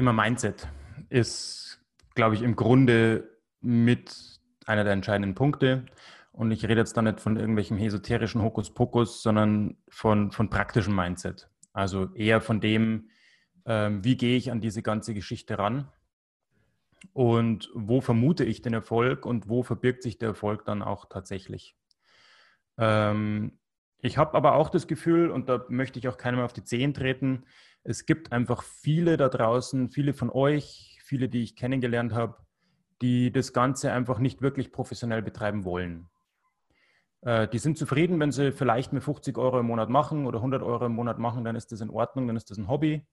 Thema Mindset ist, glaube ich, im Grunde mit einer der entscheidenden Punkte. Und ich rede jetzt da nicht von irgendwelchem esoterischen Hokuspokus, sondern von, von praktischem Mindset. Also eher von dem, ähm, wie gehe ich an diese ganze Geschichte ran und wo vermute ich den Erfolg und wo verbirgt sich der Erfolg dann auch tatsächlich. Ähm, ich habe aber auch das Gefühl, und da möchte ich auch keinem auf die Zehen treten, es gibt einfach viele da draußen, viele von euch, viele, die ich kennengelernt habe, die das Ganze einfach nicht wirklich professionell betreiben wollen. Äh, die sind zufrieden, wenn sie vielleicht mit 50 Euro im Monat machen oder 100 Euro im Monat machen, dann ist das in Ordnung, dann ist das ein Hobby.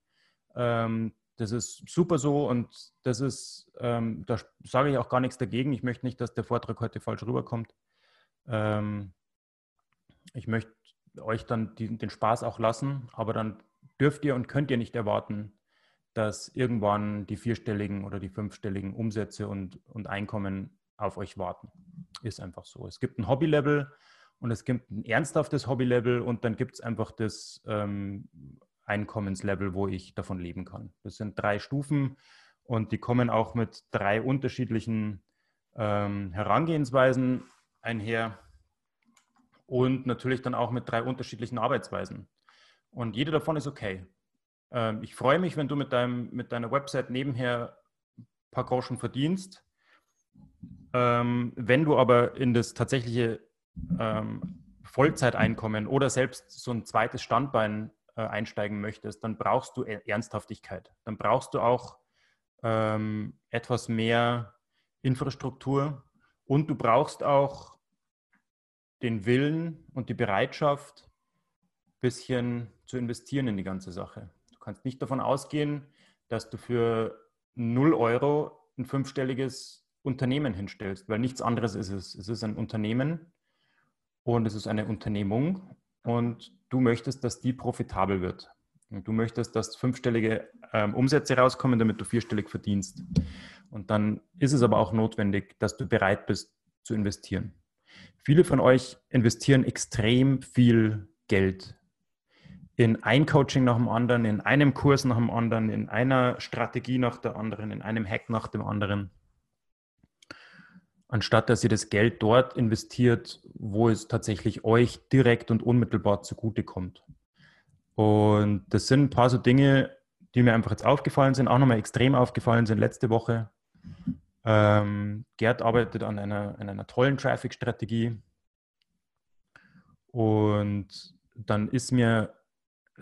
Ähm, das ist super so und das ist, ähm, da sage ich auch gar nichts dagegen. Ich möchte nicht, dass der Vortrag heute falsch rüberkommt. Ähm, ich möchte euch dann den Spaß auch lassen, aber dann dürft ihr und könnt ihr nicht erwarten, dass irgendwann die vierstelligen oder die fünfstelligen Umsätze und, und Einkommen auf euch warten. Ist einfach so. Es gibt ein Hobby-Level und es gibt ein ernsthaftes Hobby-Level und dann gibt es einfach das ähm, Einkommenslevel, wo ich davon leben kann. Das sind drei Stufen und die kommen auch mit drei unterschiedlichen ähm, Herangehensweisen einher und natürlich dann auch mit drei unterschiedlichen Arbeitsweisen. Und jede davon ist okay. Ähm, ich freue mich, wenn du mit, deinem, mit deiner Website nebenher ein paar Groschen verdienst. Ähm, wenn du aber in das tatsächliche ähm, Vollzeiteinkommen oder selbst so ein zweites Standbein einsteigen möchtest, dann brauchst du Ernsthaftigkeit. Dann brauchst du auch ähm, etwas mehr Infrastruktur und du brauchst auch den Willen und die Bereitschaft, ein bisschen zu investieren in die ganze Sache. Du kannst nicht davon ausgehen, dass du für 0 Euro ein fünfstelliges Unternehmen hinstellst, weil nichts anderes ist es. Es ist ein Unternehmen und es ist eine Unternehmung und du möchtest, dass die profitabel wird. Du möchtest, dass fünfstellige ähm, Umsätze rauskommen, damit du vierstellig verdienst. Und dann ist es aber auch notwendig, dass du bereit bist zu investieren. Viele von euch investieren extrem viel Geld in ein Coaching nach dem anderen, in einem Kurs nach dem anderen, in einer Strategie nach der anderen, in einem Hack nach dem anderen, anstatt dass ihr das Geld dort investiert, wo es tatsächlich euch direkt und unmittelbar zugutekommt. Und das sind ein paar so Dinge, die mir einfach jetzt aufgefallen sind, auch nochmal extrem aufgefallen sind letzte Woche. Ähm, Gerd arbeitet an einer, an einer tollen Traffic-Strategie. Und dann ist mir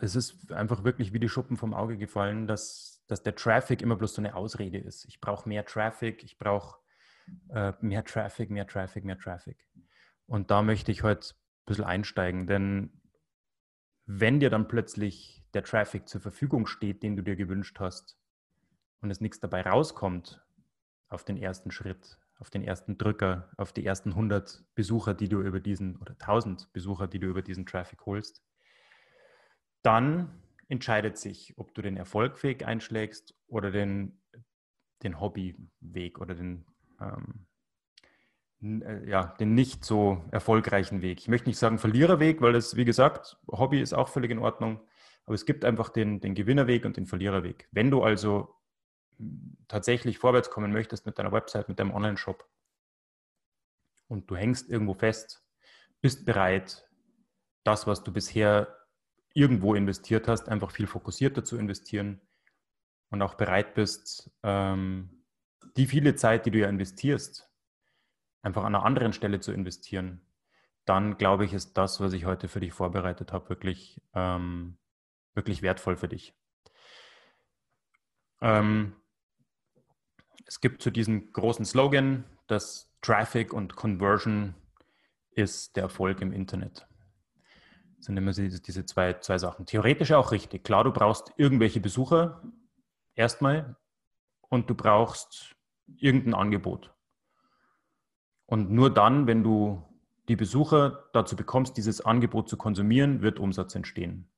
es ist einfach wirklich wie die Schuppen vom Auge gefallen, dass, dass der Traffic immer bloß so eine Ausrede ist. Ich brauche mehr Traffic, ich brauche äh, mehr Traffic, mehr Traffic, mehr Traffic. Und da möchte ich heute ein bisschen einsteigen, denn wenn dir dann plötzlich der Traffic zur Verfügung steht, den du dir gewünscht hast, und es nichts dabei rauskommt auf den ersten Schritt, auf den ersten Drücker, auf die ersten 100 Besucher, die du über diesen, oder 1000 Besucher, die du über diesen Traffic holst, dann entscheidet sich, ob du den Erfolgweg einschlägst oder den, den Hobbyweg oder den, ähm, äh, ja, den nicht so erfolgreichen Weg. Ich möchte nicht sagen Verliererweg, weil das, wie gesagt, Hobby ist auch völlig in Ordnung. Aber es gibt einfach den, den Gewinnerweg und den Verliererweg. Wenn du also tatsächlich vorwärts kommen möchtest mit deiner Website, mit deinem Online-Shop und du hängst irgendwo fest, bist bereit, das, was du bisher irgendwo investiert hast, einfach viel fokussierter zu investieren und auch bereit bist, ähm, die viele Zeit, die du ja investierst, einfach an einer anderen Stelle zu investieren, dann glaube ich, ist das, was ich heute für dich vorbereitet habe, wirklich, ähm, wirklich wertvoll für dich. Ähm, es gibt zu diesem großen Slogan, dass Traffic und Conversion ist der Erfolg im Internet. Das sind immer diese zwei, zwei Sachen. Theoretisch auch richtig. Klar, du brauchst irgendwelche Besucher erstmal und du brauchst irgendein Angebot. Und nur dann, wenn du die Besucher dazu bekommst, dieses Angebot zu konsumieren, wird Umsatz entstehen.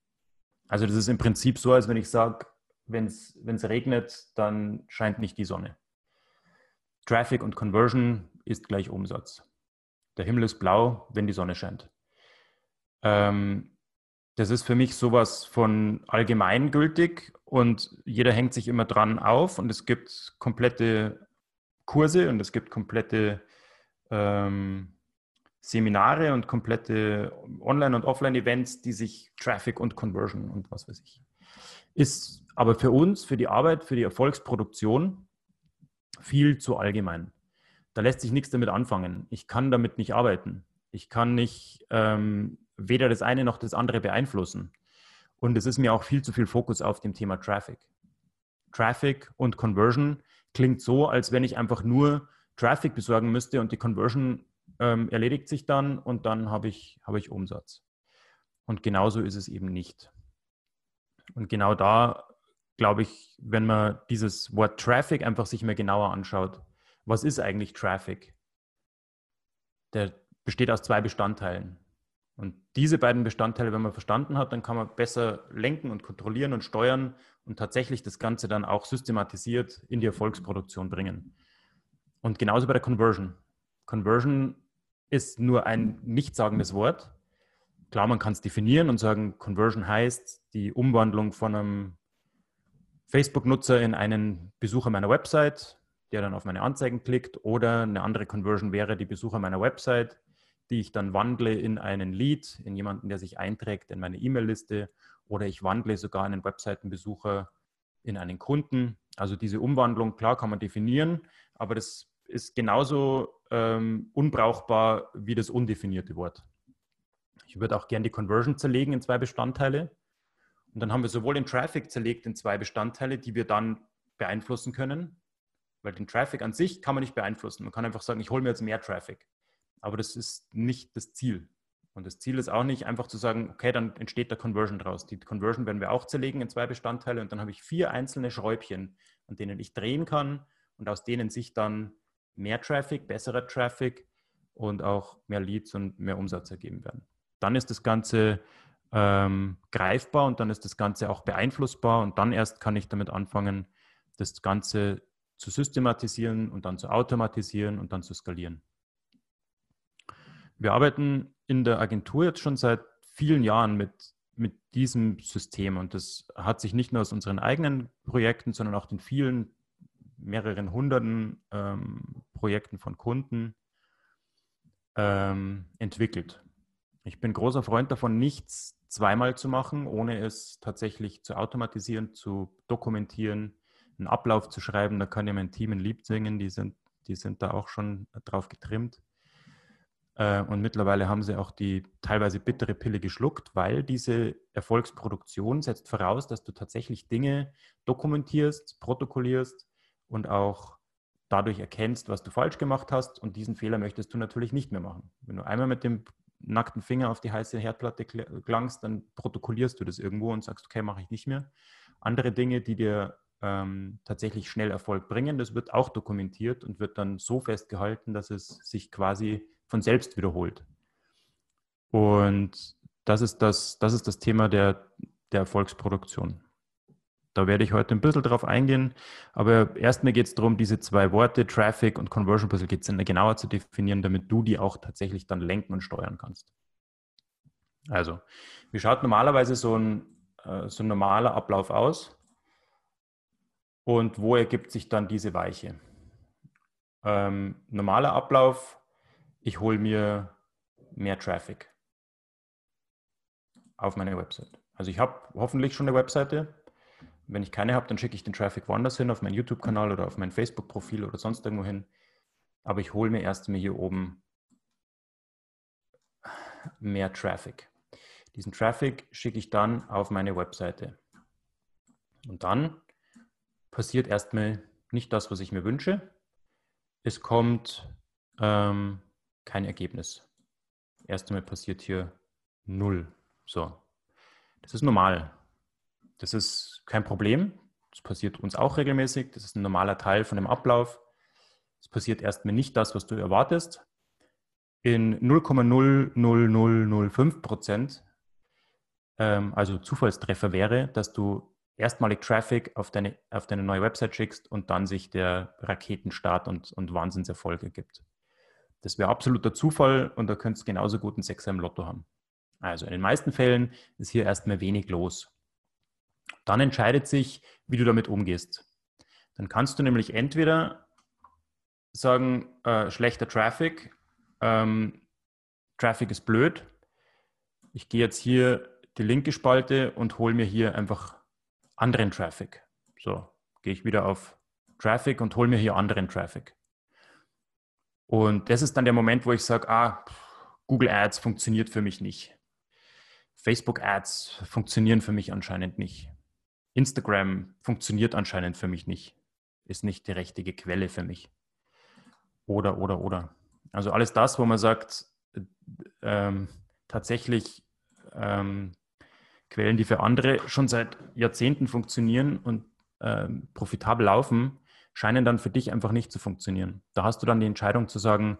Also das ist im Prinzip so, als wenn ich sage, wenn es regnet, dann scheint nicht die Sonne. Traffic und Conversion ist gleich Umsatz. Der Himmel ist blau, wenn die Sonne scheint. Ähm, das ist für mich sowas von allgemeingültig und jeder hängt sich immer dran auf und es gibt komplette Kurse und es gibt komplette ähm, Seminare und komplette Online- und Offline-Events, die sich Traffic und Conversion und was weiß ich. Ist aber für uns, für die Arbeit, für die Erfolgsproduktion viel zu allgemein. Da lässt sich nichts damit anfangen. Ich kann damit nicht arbeiten. Ich kann nicht ähm, weder das eine noch das andere beeinflussen. Und es ist mir auch viel zu viel Fokus auf dem Thema Traffic. Traffic und Conversion klingt so, als wenn ich einfach nur Traffic besorgen müsste und die Conversion ähm, erledigt sich dann und dann habe ich, habe ich Umsatz. Und genauso ist es eben nicht. Und genau da glaube ich, wenn man dieses Wort Traffic einfach sich mal genauer anschaut, was ist eigentlich Traffic? Der besteht aus zwei Bestandteilen. Und diese beiden Bestandteile, wenn man verstanden hat, dann kann man besser lenken und kontrollieren und steuern und tatsächlich das Ganze dann auch systematisiert in die Erfolgsproduktion bringen. Und genauso bei der Conversion. Conversion ist nur ein nichtssagendes Wort. Klar, man kann es definieren und sagen, Conversion heißt die Umwandlung von einem Facebook-Nutzer in einen Besucher meiner Website, der dann auf meine Anzeigen klickt, oder eine andere Conversion wäre die Besucher meiner Website, die ich dann wandle in einen Lead, in jemanden, der sich einträgt in meine E-Mail-Liste, oder ich wandle sogar einen Webseitenbesucher in einen Kunden. Also diese Umwandlung, klar kann man definieren, aber das ist genauso ähm, unbrauchbar wie das undefinierte Wort. Ich würde auch gerne die Conversion zerlegen in zwei Bestandteile. Und dann haben wir sowohl den Traffic zerlegt in zwei Bestandteile, die wir dann beeinflussen können. Weil den Traffic an sich kann man nicht beeinflussen. Man kann einfach sagen, ich hole mir jetzt mehr Traffic. Aber das ist nicht das Ziel. Und das Ziel ist auch nicht einfach zu sagen, okay, dann entsteht der Conversion draus. Die Conversion werden wir auch zerlegen in zwei Bestandteile und dann habe ich vier einzelne Schräubchen, an denen ich drehen kann und aus denen sich dann mehr Traffic, besserer Traffic und auch mehr Leads und mehr Umsatz ergeben werden. Dann ist das Ganze ähm, greifbar und dann ist das Ganze auch beeinflussbar und dann erst kann ich damit anfangen, das Ganze zu systematisieren und dann zu automatisieren und dann zu skalieren. Wir arbeiten in der Agentur jetzt schon seit vielen Jahren mit, mit diesem System und das hat sich nicht nur aus unseren eigenen Projekten, sondern auch den vielen mehreren hunderten ähm, Projekten von Kunden ähm, entwickelt. Ich bin großer Freund davon, nichts zweimal zu machen, ohne es tatsächlich zu automatisieren, zu dokumentieren, einen Ablauf zu schreiben. Da kann ja mein Team ein Lied singen, die sind, die sind da auch schon drauf getrimmt. Äh, und mittlerweile haben sie auch die teilweise bittere Pille geschluckt, weil diese Erfolgsproduktion setzt voraus, dass du tatsächlich Dinge dokumentierst, protokollierst und auch dadurch erkennst, was du falsch gemacht hast. Und diesen Fehler möchtest du natürlich nicht mehr machen. Wenn du einmal mit dem nackten Finger auf die heiße Herdplatte klangst, dann protokollierst du das irgendwo und sagst, okay, mache ich nicht mehr. Andere Dinge, die dir ähm, tatsächlich schnell Erfolg bringen, das wird auch dokumentiert und wird dann so festgehalten, dass es sich quasi von selbst wiederholt. Und das ist das, das, ist das Thema der, der Erfolgsproduktion. Da werde ich heute ein bisschen drauf eingehen. Aber erstmal geht es darum, diese zwei Worte, Traffic und Conversion ein bisschen genauer zu definieren, damit du die auch tatsächlich dann lenken und steuern kannst. Also, wie schaut normalerweise so ein, äh, so ein normaler Ablauf aus? Und wo ergibt sich dann diese Weiche? Ähm, normaler Ablauf, ich hole mir mehr Traffic auf meine Website. Also ich habe hoffentlich schon eine Webseite, wenn ich keine habe, dann schicke ich den Traffic woanders hin, auf meinen YouTube-Kanal oder auf mein Facebook-Profil oder sonst irgendwo hin. Aber ich hole mir erst hier oben mehr Traffic. Diesen Traffic schicke ich dann auf meine Webseite. Und dann passiert erstmal nicht das, was ich mir wünsche. Es kommt ähm, kein Ergebnis. Erst einmal passiert hier null. So. Das ist normal. Das ist kein Problem. Das passiert uns auch regelmäßig. Das ist ein normaler Teil von dem Ablauf. Es passiert erstmal nicht das, was du erwartest. In 0,00005 Prozent, ähm, also Zufallstreffer wäre, dass du erstmalig Traffic auf deine, auf deine neue Website schickst und dann sich der Raketenstart und, und Wahnsinnserfolg ergibt. Das wäre absoluter Zufall und da könntest du genauso gut einen Sechser im Lotto haben. Also in den meisten Fällen ist hier erstmal wenig los. Dann entscheidet sich, wie du damit umgehst. Dann kannst du nämlich entweder sagen, äh, schlechter Traffic, ähm, Traffic ist blöd. Ich gehe jetzt hier die linke Spalte und hole mir hier einfach anderen Traffic. So, gehe ich wieder auf Traffic und hole mir hier anderen Traffic. Und das ist dann der Moment, wo ich sage, ah, Google Ads funktioniert für mich nicht. Facebook Ads funktionieren für mich anscheinend nicht. Instagram funktioniert anscheinend für mich nicht. Ist nicht die richtige Quelle für mich. Oder, oder, oder. Also alles das, wo man sagt, ähm, tatsächlich ähm, Quellen, die für andere schon seit Jahrzehnten funktionieren und ähm, profitabel laufen, scheinen dann für dich einfach nicht zu funktionieren. Da hast du dann die Entscheidung zu sagen,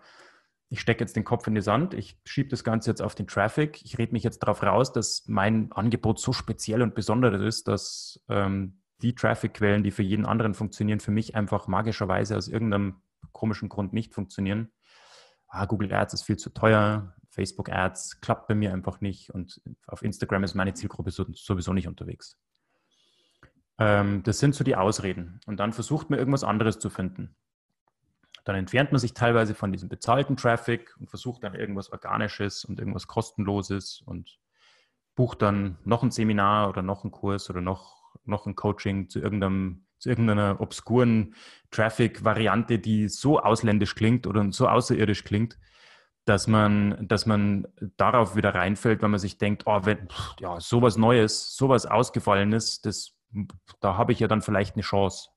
ich stecke jetzt den Kopf in die Sand, ich schiebe das Ganze jetzt auf den Traffic, ich rede mich jetzt darauf raus, dass mein Angebot so speziell und besonders ist, dass ähm, die Traffic-Quellen, die für jeden anderen funktionieren, für mich einfach magischerweise aus irgendeinem komischen Grund nicht funktionieren. Ah, Google Ads ist viel zu teuer, Facebook Ads klappt bei mir einfach nicht und auf Instagram ist meine Zielgruppe sowieso nicht unterwegs. Ähm, das sind so die Ausreden. Und dann versucht man irgendwas anderes zu finden. Dann entfernt man sich teilweise von diesem bezahlten Traffic und versucht dann irgendwas Organisches und irgendwas Kostenloses und bucht dann noch ein Seminar oder noch einen Kurs oder noch, noch ein Coaching zu irgendeinem zu irgendeiner obskuren Traffic-Variante, die so ausländisch klingt oder so außerirdisch klingt, dass man, dass man darauf wieder reinfällt, wenn man sich denkt, oh, wenn, ja, sowas Neues, sowas Ausgefallenes, das, da habe ich ja dann vielleicht eine Chance.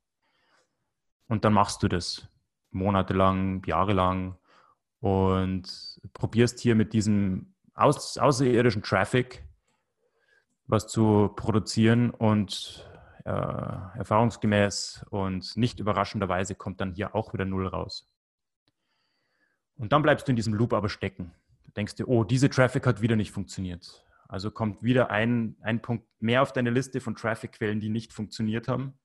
Und dann machst du das monatelang, jahrelang und probierst hier mit diesem aus, außerirdischen Traffic was zu produzieren und äh, erfahrungsgemäß und nicht überraschenderweise kommt dann hier auch wieder Null raus. Und dann bleibst du in diesem Loop aber stecken. Du denkst dir, oh, diese Traffic hat wieder nicht funktioniert. Also kommt wieder ein, ein Punkt mehr auf deine Liste von Traffic-Quellen, die nicht funktioniert haben.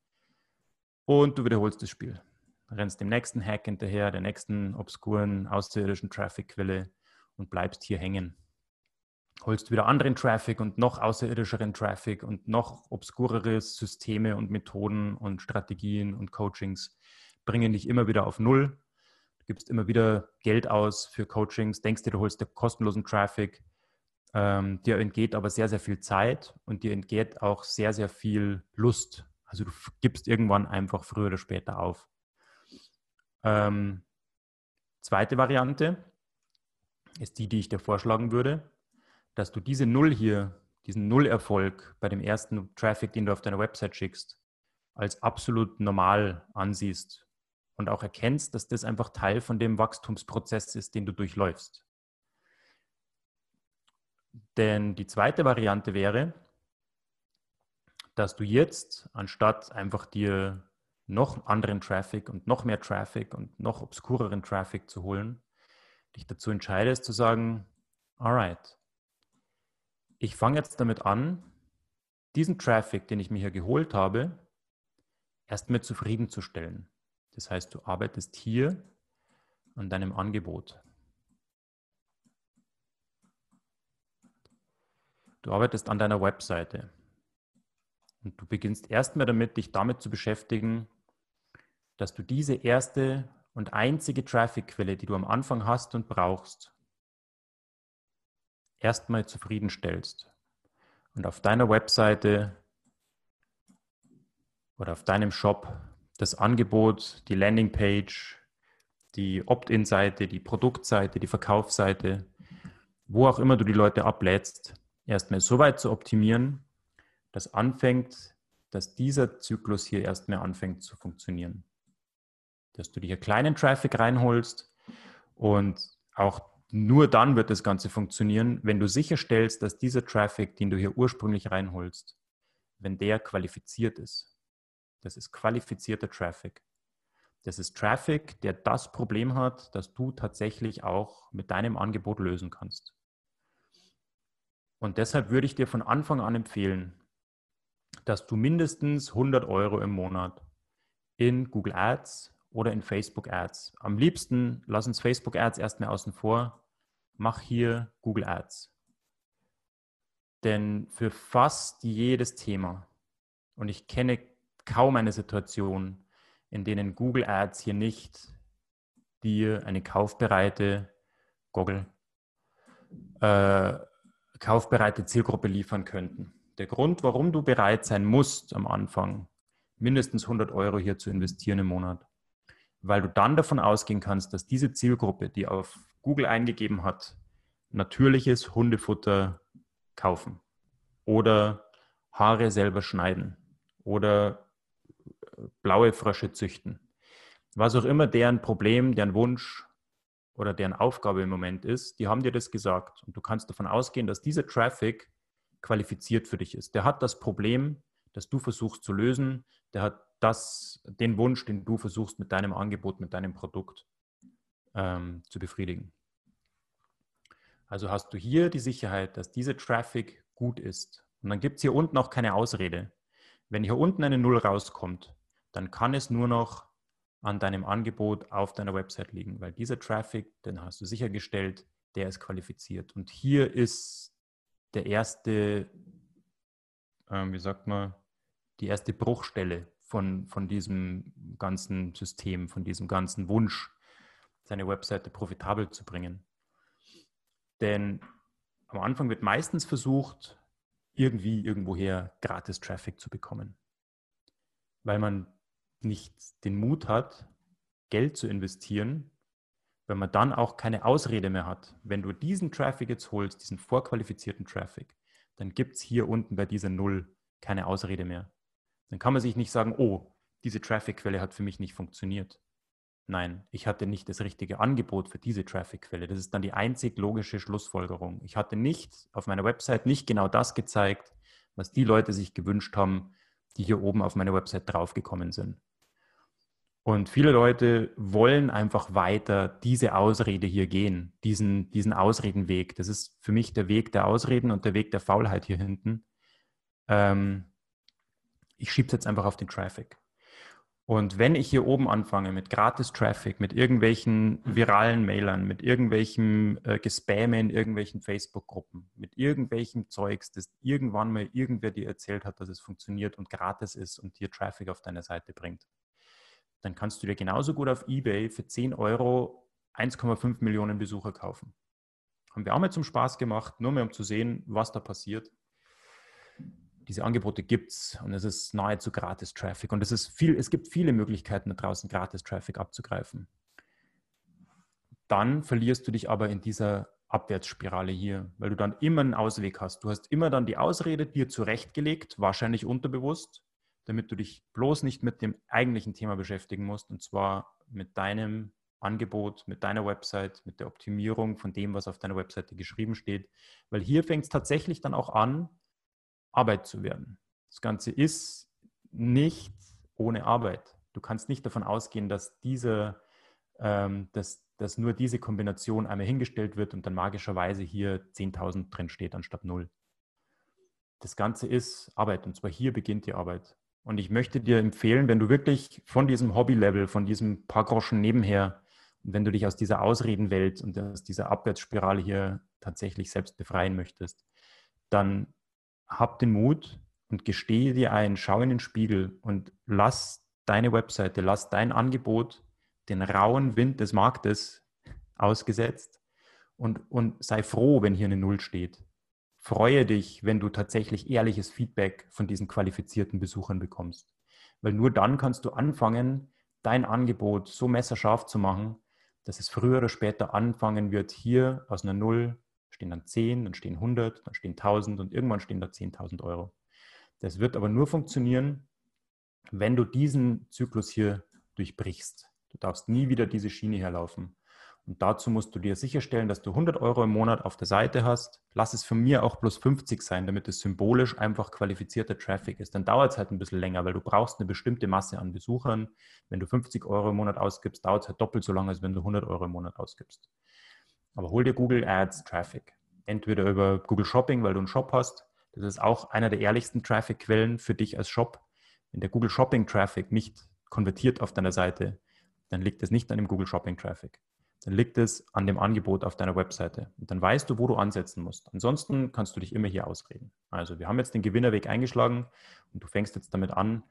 Und du wiederholst das Spiel. Rennst dem nächsten Hack hinterher, der nächsten obskuren, außerirdischen Traffic-Quelle und bleibst hier hängen. Holst wieder anderen Traffic und noch außerirdischeren Traffic und noch obskurere Systeme und Methoden und Strategien und Coachings bringen dich immer wieder auf Null gibst immer wieder Geld aus für Coachings, denkst dir, du holst dir kostenlosen Traffic. Ähm, dir entgeht aber sehr, sehr viel Zeit und dir entgeht auch sehr, sehr viel Lust. Also du gibst irgendwann einfach früher oder später auf. Ähm, zweite Variante ist die, die ich dir vorschlagen würde, dass du diese Null hier, diesen Nullerfolg bei dem ersten Traffic, den du auf deiner Website schickst, als absolut normal ansiehst und auch erkennst, dass das einfach Teil von dem Wachstumsprozess ist, den du durchläufst. Denn die zweite Variante wäre, dass du jetzt, anstatt einfach dir noch anderen Traffic und noch mehr Traffic und noch obskureren Traffic zu holen, dich dazu entscheidest zu sagen, alright, ich fange jetzt damit an, diesen Traffic, den ich mir hier geholt habe, erstmal zufriedenzustellen. Das heißt, du arbeitest hier an deinem Angebot. Du arbeitest an deiner Webseite. Und du beginnst erstmal damit, dich damit zu beschäftigen, dass du diese erste und einzige Traffic-Quelle, die du am Anfang hast und brauchst, erstmal zufriedenstellst. Und auf deiner Webseite oder auf deinem Shop das Angebot, die Landingpage, die Opt-in-Seite, die Produktseite, die Verkaufsseite, wo auch immer du die Leute ablädst, erstmal so weit zu optimieren, dass anfängt, dass dieser Zyklus hier erstmal anfängt zu funktionieren. Dass du dir kleinen Traffic reinholst und auch nur dann wird das Ganze funktionieren, wenn du sicherstellst, dass dieser Traffic, den du hier ursprünglich reinholst, wenn der qualifiziert ist. Das ist qualifizierter Traffic. Das ist Traffic, der das Problem hat, das du tatsächlich auch mit deinem Angebot lösen kannst. Und deshalb würde ich dir von Anfang an empfehlen, dass du mindestens 100 Euro im Monat in Google Ads oder in Facebook Ads. Am liebsten lass uns Facebook Ads erstmal außen vor. Mach hier Google Ads. Denn für fast jedes Thema, und ich kenne kaum eine Situation, in denen Google Ads hier nicht dir eine kaufbereite Google, äh, kaufbereite Zielgruppe liefern könnten. Der Grund, warum du bereit sein musst am Anfang, mindestens 100 Euro hier zu investieren im Monat, weil du dann davon ausgehen kannst, dass diese Zielgruppe, die auf Google eingegeben hat, natürliches Hundefutter kaufen oder Haare selber schneiden oder äh, blaue Frösche züchten. Was auch immer deren Problem, deren Wunsch oder deren Aufgabe im Moment ist, die haben dir das gesagt. Und du kannst davon ausgehen, dass dieser Traffic qualifiziert für dich ist. Der hat das Problem, das du versuchst zu lösen, der hat das, den Wunsch, den du versuchst mit deinem Angebot, mit deinem Produkt ähm, zu befriedigen. Also hast du hier die Sicherheit, dass dieser Traffic gut ist. Und dann gibt es hier unten auch keine Ausrede. Wenn hier unten eine Null rauskommt, dann kann es nur noch an deinem Angebot auf deiner Website liegen, weil dieser Traffic, den hast du sichergestellt, der ist qualifiziert. Und hier ist der erste, äh, wie sagt man, die erste Bruchstelle von, von diesem ganzen System, von diesem ganzen Wunsch, seine Webseite profitabel zu bringen. Denn am Anfang wird meistens versucht, irgendwie irgendwoher gratis Traffic zu bekommen, weil man nicht den Mut hat, Geld zu investieren, wenn man dann auch keine Ausrede mehr hat. Wenn du diesen Traffic jetzt holst, diesen vorqualifizierten Traffic, dann gibt es hier unten bei dieser Null keine Ausrede mehr. Dann kann man sich nicht sagen, oh, diese Traffic-Quelle hat für mich nicht funktioniert. Nein, ich hatte nicht das richtige Angebot für diese Traffic-Quelle. Das ist dann die einzig logische Schlussfolgerung. Ich hatte nicht auf meiner Website nicht genau das gezeigt, was die Leute sich gewünscht haben, die hier oben auf meiner Website draufgekommen sind. Und viele Leute wollen einfach weiter diese Ausrede hier gehen, diesen, diesen Ausredenweg. Das ist für mich der Weg der Ausreden und der Weg der Faulheit hier hinten. Ähm, ich schiebe es jetzt einfach auf den Traffic. Und wenn ich hier oben anfange mit Gratis-Traffic, mit irgendwelchen viralen Mailern, mit irgendwelchem äh, Gespamme in irgendwelchen Facebook-Gruppen, mit irgendwelchem Zeugs, das irgendwann mal irgendwer dir erzählt hat, dass es funktioniert und gratis ist und dir Traffic auf deine Seite bringt, dann kannst du dir genauso gut auf eBay für 10 Euro 1,5 Millionen Besucher kaufen. Haben wir auch mal zum Spaß gemacht, nur mal um zu sehen, was da passiert diese Angebote gibt es und es ist nahezu gratis Traffic und es, ist viel, es gibt viele Möglichkeiten da draußen, gratis Traffic abzugreifen. Dann verlierst du dich aber in dieser Abwärtsspirale hier, weil du dann immer einen Ausweg hast. Du hast immer dann die Ausrede dir zurechtgelegt, wahrscheinlich unterbewusst, damit du dich bloß nicht mit dem eigentlichen Thema beschäftigen musst und zwar mit deinem Angebot, mit deiner Website, mit der Optimierung von dem, was auf deiner Webseite geschrieben steht. Weil hier fängt es tatsächlich dann auch an, Arbeit zu werden. Das Ganze ist nicht ohne Arbeit. Du kannst nicht davon ausgehen, dass diese, ähm, dass, dass nur diese Kombination einmal hingestellt wird und dann magischerweise hier 10.000 drin steht anstatt 0. Das Ganze ist Arbeit und zwar hier beginnt die Arbeit. Und ich möchte dir empfehlen, wenn du wirklich von diesem Hobby-Level, von diesem paar Groschen nebenher, wenn du dich aus dieser Ausredenwelt und aus dieser Abwärtsspirale hier tatsächlich selbst befreien möchtest, dann hab den Mut und gestehe dir ein, schau in den Spiegel und lass deine Webseite, lass dein Angebot den rauen Wind des Marktes ausgesetzt und, und sei froh, wenn hier eine Null steht. Freue dich, wenn du tatsächlich ehrliches Feedback von diesen qualifizierten Besuchern bekommst. Weil nur dann kannst du anfangen, dein Angebot so messerscharf zu machen, dass es früher oder später anfangen wird, hier aus einer Null stehen dann 10, dann stehen 100, dann stehen 1000 und irgendwann stehen da 10.000 Euro. Das wird aber nur funktionieren, wenn du diesen Zyklus hier durchbrichst. Du darfst nie wieder diese Schiene herlaufen. Und dazu musst du dir sicherstellen, dass du 100 Euro im Monat auf der Seite hast. Lass es von mir auch plus 50 sein, damit es symbolisch einfach qualifizierter Traffic ist. Dann dauert es halt ein bisschen länger, weil du brauchst eine bestimmte Masse an Besuchern. Wenn du 50 Euro im Monat ausgibst, dauert es halt doppelt so lange, als wenn du 100 Euro im Monat ausgibst. Aber hol dir Google Ads Traffic. Entweder über Google Shopping, weil du einen Shop hast. Das ist auch einer der ehrlichsten Traffic-Quellen für dich als Shop. Wenn der Google Shopping Traffic nicht konvertiert auf deiner Seite, dann liegt es nicht an dem Google Shopping Traffic dann liegt es an dem Angebot auf deiner Webseite. Und dann weißt du, wo du ansetzen musst. Ansonsten kannst du dich immer hier ausreden. Also wir haben jetzt den Gewinnerweg eingeschlagen und du fängst jetzt damit an,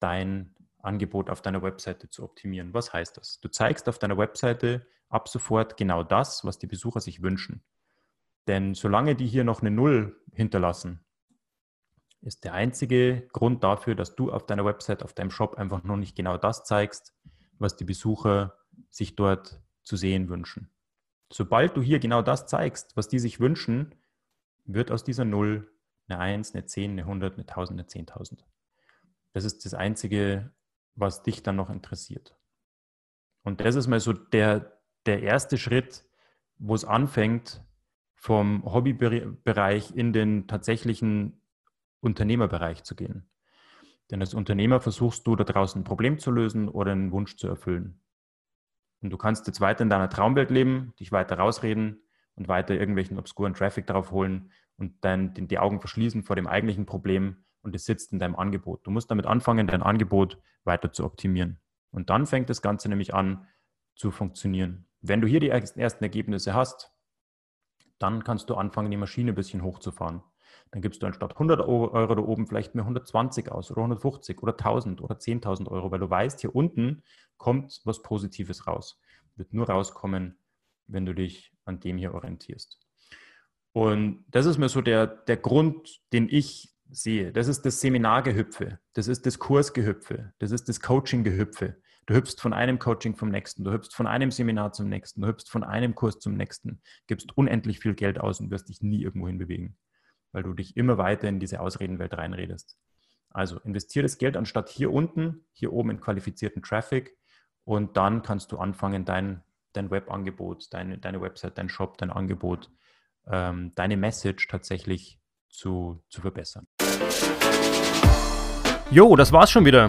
dein Angebot auf deiner Webseite zu optimieren. Was heißt das? Du zeigst auf deiner Webseite ab sofort genau das, was die Besucher sich wünschen. Denn solange die hier noch eine Null hinterlassen, ist der einzige Grund dafür, dass du auf deiner Website, auf deinem Shop einfach noch nicht genau das zeigst, was die Besucher sich dort zu sehen wünschen. Sobald du hier genau das zeigst, was die sich wünschen, wird aus dieser 0 eine 1, eine 10, eine 100, eine 1000, eine 10.000. Das ist das Einzige, was dich dann noch interessiert. Und das ist mal so der, der erste Schritt, wo es anfängt, vom Hobbybereich in den tatsächlichen Unternehmerbereich zu gehen. Denn als Unternehmer versuchst du da draußen ein Problem zu lösen oder einen Wunsch zu erfüllen. Und du kannst jetzt weiter in deiner Traumwelt leben, dich weiter rausreden und weiter irgendwelchen obskuren Traffic drauf holen und dann die Augen verschließen vor dem eigentlichen Problem und es sitzt in deinem Angebot. Du musst damit anfangen, dein Angebot weiter zu optimieren. Und dann fängt das Ganze nämlich an zu funktionieren. Wenn du hier die ersten Ergebnisse hast, dann kannst du anfangen, die Maschine ein bisschen hochzufahren. Dann gibst du anstatt 100 Euro da oben vielleicht mehr 120 aus oder 150 oder 1000 oder 10.000 Euro, weil du weißt, hier unten kommt was Positives raus. Wird nur rauskommen, wenn du dich an dem hier orientierst. Und das ist mir so der, der Grund, den ich sehe. Das ist das Seminargehüpfe, das ist das Kursgehüpfe, das ist das Coaching-Gehüpfe. Du hüpfst von einem Coaching vom nächsten, du hüpfst von einem Seminar zum nächsten, du hüpfst von einem Kurs zum nächsten, gibst unendlich viel Geld aus und wirst dich nie irgendwo hinbewegen weil du dich immer weiter in diese Ausredenwelt reinredest. Also investiere das Geld anstatt hier unten, hier oben in qualifizierten Traffic und dann kannst du anfangen, dein, dein Webangebot, deine, deine Website, dein Shop, dein Angebot, ähm, deine Message tatsächlich zu, zu verbessern. Jo, das war's schon wieder.